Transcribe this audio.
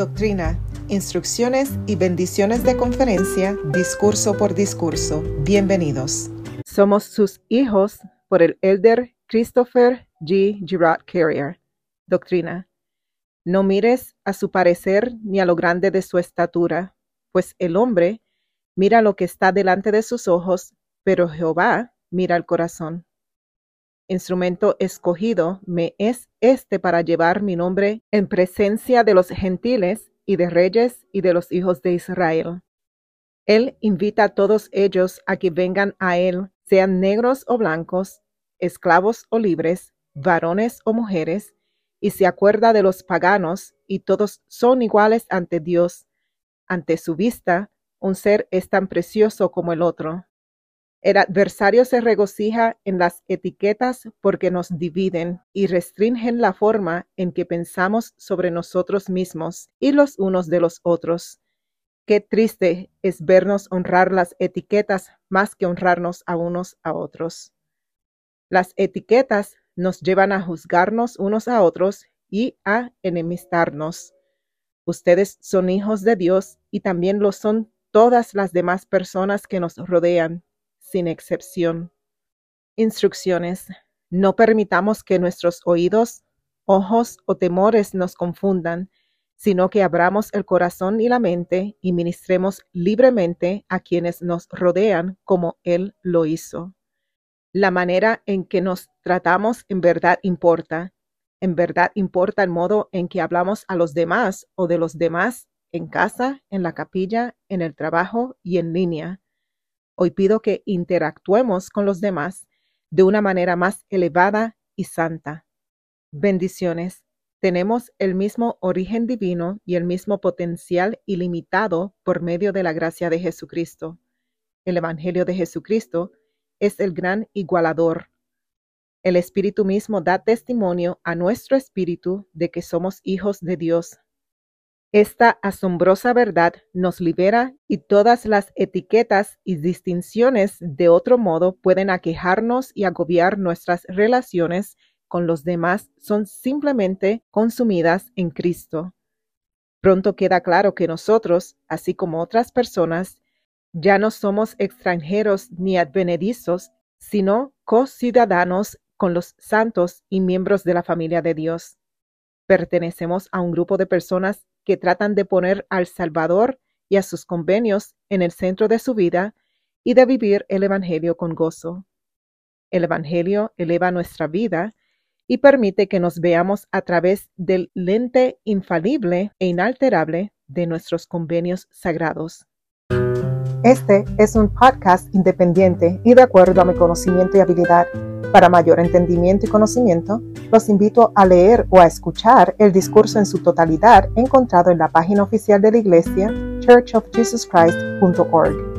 Doctrina, instrucciones y bendiciones de conferencia, discurso por discurso. Bienvenidos. Somos sus hijos por el elder Christopher G. Girard Carrier. Doctrina. No mires a su parecer ni a lo grande de su estatura, pues el hombre mira lo que está delante de sus ojos, pero Jehová mira el corazón instrumento escogido me es este para llevar mi nombre en presencia de los gentiles y de reyes y de los hijos de Israel. Él invita a todos ellos a que vengan a Él, sean negros o blancos, esclavos o libres, varones o mujeres, y se acuerda de los paganos, y todos son iguales ante Dios. Ante su vista, un ser es tan precioso como el otro. El adversario se regocija en las etiquetas porque nos dividen y restringen la forma en que pensamos sobre nosotros mismos y los unos de los otros. Qué triste es vernos honrar las etiquetas más que honrarnos a unos a otros. Las etiquetas nos llevan a juzgarnos unos a otros y a enemistarnos. Ustedes son hijos de Dios y también lo son todas las demás personas que nos rodean sin excepción. Instrucciones. No permitamos que nuestros oídos, ojos o temores nos confundan, sino que abramos el corazón y la mente y ministremos libremente a quienes nos rodean como Él lo hizo. La manera en que nos tratamos en verdad importa. En verdad importa el modo en que hablamos a los demás o de los demás en casa, en la capilla, en el trabajo y en línea. Hoy pido que interactuemos con los demás de una manera más elevada y santa. Bendiciones. Tenemos el mismo origen divino y el mismo potencial ilimitado por medio de la gracia de Jesucristo. El Evangelio de Jesucristo es el gran igualador. El Espíritu mismo da testimonio a nuestro espíritu de que somos hijos de Dios esta asombrosa verdad nos libera y todas las etiquetas y distinciones de otro modo pueden aquejarnos y agobiar nuestras relaciones con los demás son simplemente consumidas en Cristo. Pronto queda claro que nosotros, así como otras personas, ya no somos extranjeros ni advenedizos, sino co-ciudadanos con los santos y miembros de la familia de Dios. Pertenecemos a un grupo de personas que tratan de poner al Salvador y a sus convenios en el centro de su vida y de vivir el Evangelio con gozo. El Evangelio eleva nuestra vida y permite que nos veamos a través del lente infalible e inalterable de nuestros convenios sagrados. Este es un podcast independiente y de acuerdo a mi conocimiento y habilidad. Para mayor entendimiento y conocimiento, los invito a leer o a escuchar el discurso en su totalidad encontrado en la página oficial de la iglesia churchofjesuschrist.org.